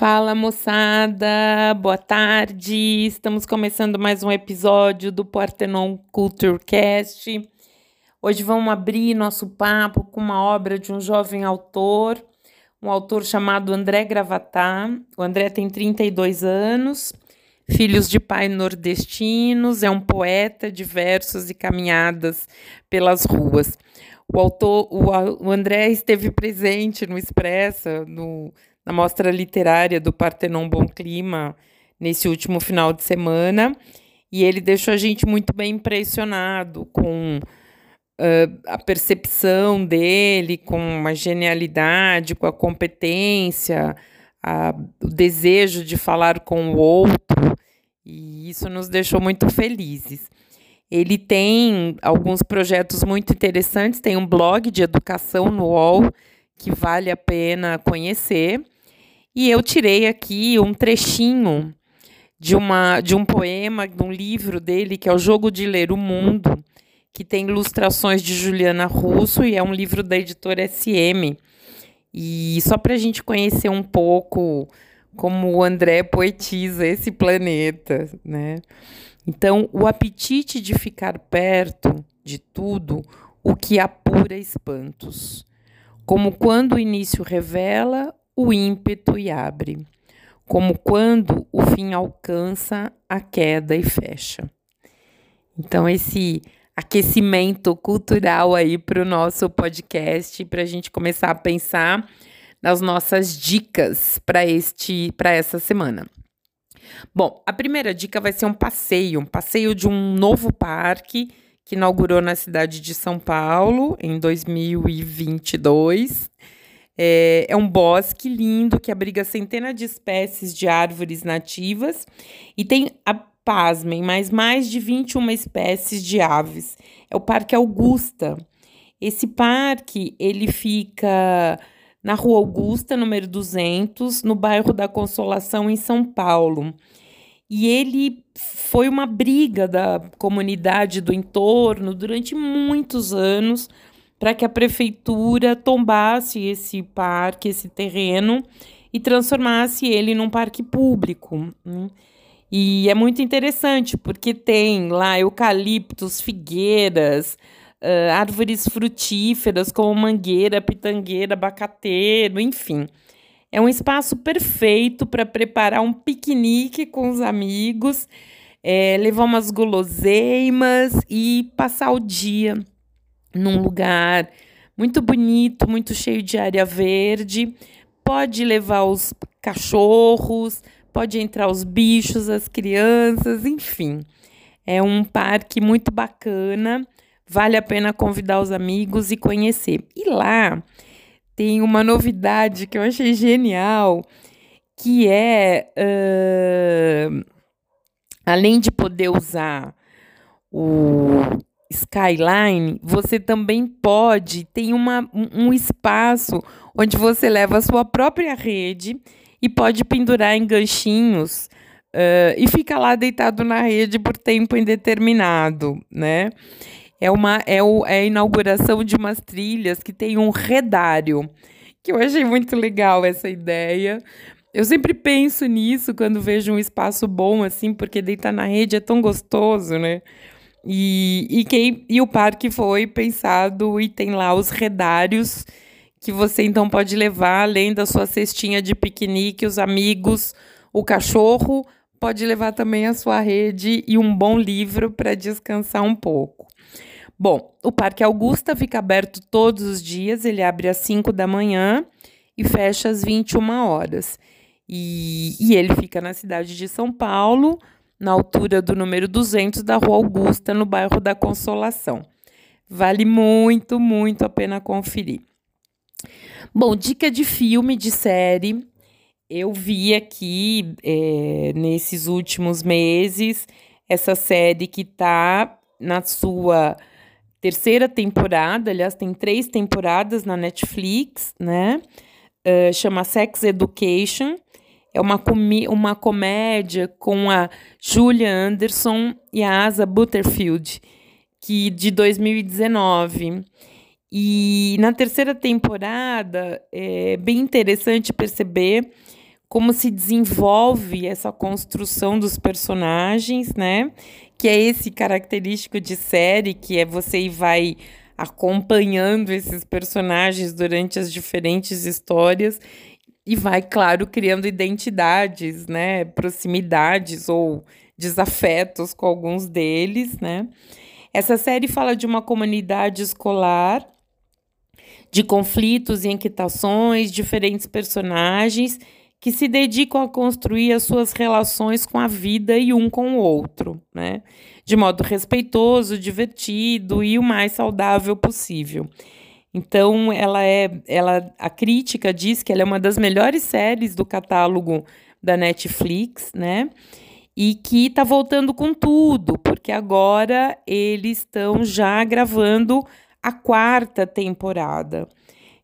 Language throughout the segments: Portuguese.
Fala moçada, boa tarde. Estamos começando mais um episódio do Partenon Culturecast. Hoje vamos abrir nosso papo com uma obra de um jovem autor, um autor chamado André Gravatá. O André tem 32 anos, filhos de pai nordestinos, é um poeta de versos e caminhadas pelas ruas. O autor, o, André esteve presente no Expressa, no na mostra literária do Partenon Bom Clima nesse último final de semana. E ele deixou a gente muito bem impressionado com uh, a percepção dele, com a genialidade, com a competência, a, o desejo de falar com o outro. E isso nos deixou muito felizes. Ele tem alguns projetos muito interessantes, tem um blog de educação no UOL que vale a pena conhecer. E eu tirei aqui um trechinho de, uma, de um poema, de um livro dele, que é O Jogo de Ler o Mundo, que tem ilustrações de Juliana Russo e é um livro da editora SM. E só para a gente conhecer um pouco como o André poetiza esse planeta, né? Então, o apetite de ficar perto de tudo, o que apura espantos. Como quando o início revela o ímpeto e abre, como quando o fim alcança a queda e fecha. Então, esse aquecimento cultural aí para o nosso podcast, para a gente começar a pensar nas nossas dicas para este para essa semana. Bom, a primeira dica vai ser um passeio, um passeio de um novo parque que inaugurou na cidade de São Paulo em 2022 é, é um bosque lindo que abriga centenas de espécies de árvores nativas e tem, a, pasmem, mais mais de 21 espécies de aves. É o Parque Augusta. Esse parque, ele fica na Rua Augusta, número 200, no bairro da Consolação, em São Paulo. E ele foi uma briga da comunidade do entorno durante muitos anos para que a prefeitura tombasse esse parque, esse terreno e transformasse ele num parque público. Né? E é muito interessante porque tem lá eucaliptos, figueiras, árvores frutíferas como mangueira, pitangueira, abacateiro, enfim. É um espaço perfeito para preparar um piquenique com os amigos, é, levar umas guloseimas e passar o dia num lugar muito bonito, muito cheio de área verde. Pode levar os cachorros, pode entrar os bichos, as crianças, enfim. É um parque muito bacana, vale a pena convidar os amigos e conhecer. E lá tem uma novidade que eu achei genial, que é uh, além de poder usar o Skyline, você também pode, tem uma, um espaço onde você leva a sua própria rede e pode pendurar em ganchinhos uh, e fica lá deitado na rede por tempo indeterminado, né? É, uma, é, o, é a inauguração de umas trilhas que tem um redário, que eu achei muito legal essa ideia. Eu sempre penso nisso quando vejo um espaço bom assim, porque deitar na rede é tão gostoso, né? E, e, que, e o parque foi pensado e tem lá os redários que você então pode levar, além da sua cestinha de piquenique, os amigos, o cachorro, pode levar também a sua rede e um bom livro para descansar um pouco. Bom, o Parque Augusta fica aberto todos os dias, ele abre às 5 da manhã e fecha às 21 horas. E, e ele fica na cidade de São Paulo, na altura do número 200 da Rua Augusta, no bairro da Consolação. Vale muito, muito a pena conferir. Bom, dica de filme, de série. Eu vi aqui é, nesses últimos meses essa série que está na sua terceira temporada, aliás, tem três temporadas na Netflix, né? Uh, chama Sex Education. É uma, uma comédia com a Julia Anderson e a Asa Butterfield, que de 2019. E na terceira temporada é bem interessante perceber como se desenvolve essa construção dos personagens, né? Que é esse característico de série, que é você vai acompanhando esses personagens durante as diferentes histórias e vai, claro, criando identidades, né? Proximidades ou desafetos com alguns deles, né? Essa série fala de uma comunidade escolar, de conflitos e inquietações, diferentes personagens que se dedicam a construir as suas relações com a vida e um com o outro, né? De modo respeitoso, divertido e o mais saudável possível. Então, ela é, ela, a crítica diz que ela é uma das melhores séries do catálogo da Netflix, né? E que está voltando com tudo, porque agora eles estão já gravando a quarta temporada.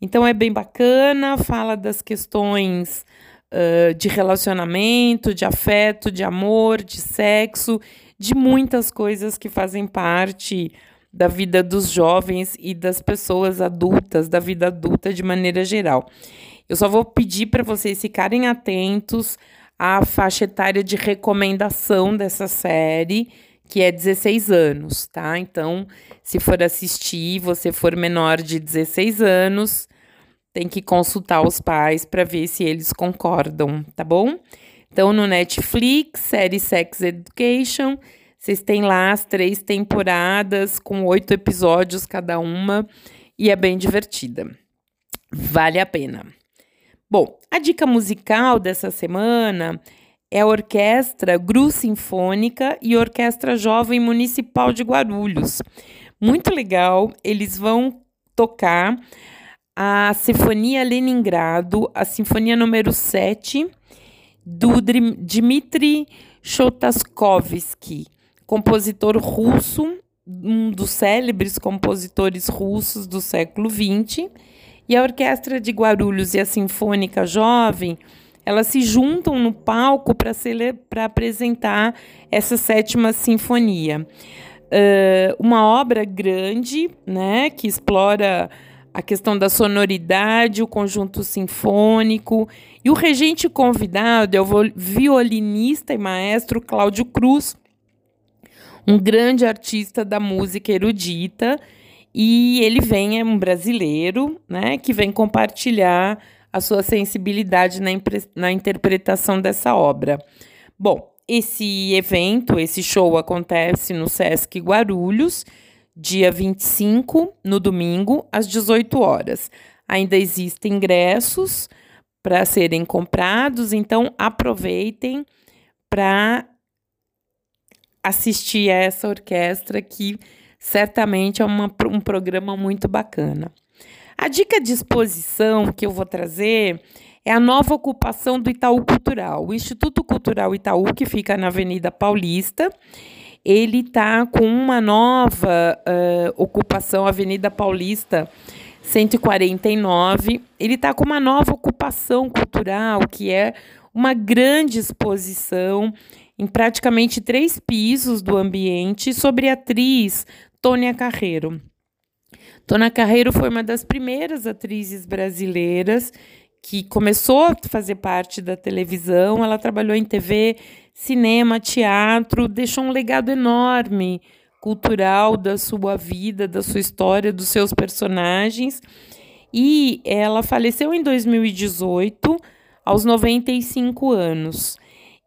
Então é bem bacana, fala das questões de relacionamento, de afeto, de amor, de sexo, de muitas coisas que fazem parte da vida dos jovens e das pessoas adultas, da vida adulta de maneira geral. Eu só vou pedir para vocês ficarem atentos à faixa etária de recomendação dessa série, que é 16 anos, tá? Então, se for assistir, você for menor de 16 anos, tem que consultar os pais para ver se eles concordam, tá bom? Então, no Netflix, série Sex Education, vocês têm lá as três temporadas com oito episódios cada uma e é bem divertida. Vale a pena. Bom, a dica musical dessa semana é a Orquestra Gru Sinfônica e Orquestra Jovem Municipal de Guarulhos. Muito legal, eles vão tocar a Sinfonia Leningrado, a Sinfonia número 7, do Dmitri Shostakovsky compositor russo, um dos célebres compositores russos do século XX, e a Orquestra de Guarulhos e a Sinfônica Jovem, elas se juntam no palco para apresentar essa sétima sinfonia. Uh, uma obra grande, né, que explora a questão da sonoridade, o conjunto sinfônico. E o regente convidado é o violinista e maestro Cláudio Cruz, um grande artista da música erudita, e ele vem, é um brasileiro, né, que vem compartilhar a sua sensibilidade na, na interpretação dessa obra. Bom, esse evento, esse show acontece no Sesc Guarulhos, dia 25, no domingo, às 18 horas. Ainda existem ingressos para serem comprados, então aproveitem para assistir a essa orquestra que certamente é uma, um programa muito bacana. A dica de exposição que eu vou trazer é a nova ocupação do Itaú Cultural. O Instituto Cultural Itaú, que fica na Avenida Paulista, ele está com uma nova uh, ocupação, Avenida Paulista 149. Ele está com uma nova ocupação cultural, que é uma grande exposição em praticamente três pisos do ambiente sobre a atriz Tônia Carreiro. Tônia Carreiro foi uma das primeiras atrizes brasileiras que começou a fazer parte da televisão. Ela trabalhou em TV, cinema, teatro, deixou um legado enorme cultural da sua vida, da sua história, dos seus personagens. E ela faleceu em 2018, aos 95 anos.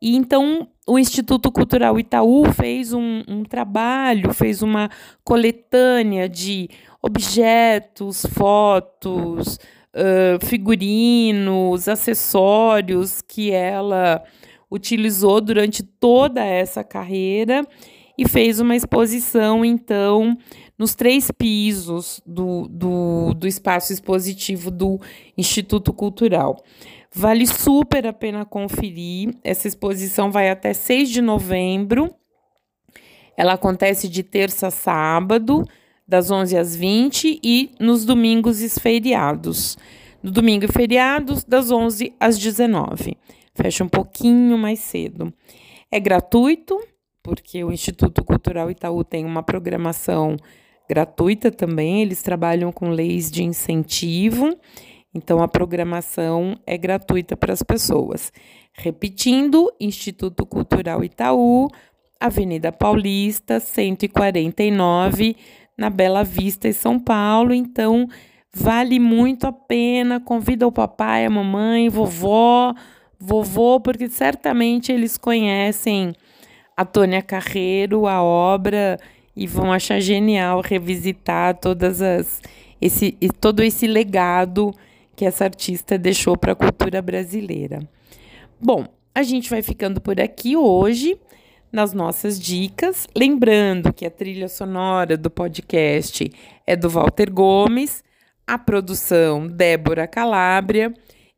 E então o Instituto Cultural Itaú fez um, um trabalho, fez uma coletânea de objetos, fotos, uh, figurinos, acessórios que ela utilizou durante toda essa carreira e fez uma exposição, então, nos três pisos do, do, do espaço expositivo do Instituto Cultural. Vale super a pena conferir. Essa exposição vai até 6 de novembro. Ela acontece de terça a sábado, das 11 às 20 e nos domingos e feriados. No domingo e feriados, das 11 às 19. Fecha um pouquinho mais cedo. É gratuito, porque o Instituto Cultural Itaú tem uma programação gratuita também. Eles trabalham com leis de incentivo Então a programação é gratuita para as pessoas. Repetindo, Instituto Cultural Itaú, Avenida Paulista, 149, na Bela Vista, em São Paulo. Então, vale muito a pena. Convida o papai, a mamãe, vovó, vovô, porque certamente eles conhecem a Tônia Carreiro, a obra, e vão achar genial revisitar todas as esse todo esse legado que essa artista deixou para a cultura brasileira. Bom, a gente vai ficando por aqui hoje nas nossas dicas, lembrando que a trilha sonora do podcast é do Walter Gomes, a produção Débora Calabria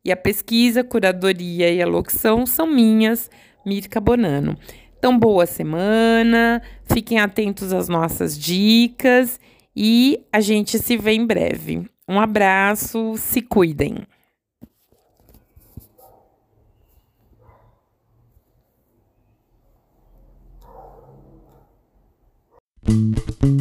e a pesquisa, curadoria e a locução são minhas, Mirka Bonano. Então, boa semana, fiquem atentos às nossas dicas e a gente se vê em breve. Um abraço, se cuidem. Thank you.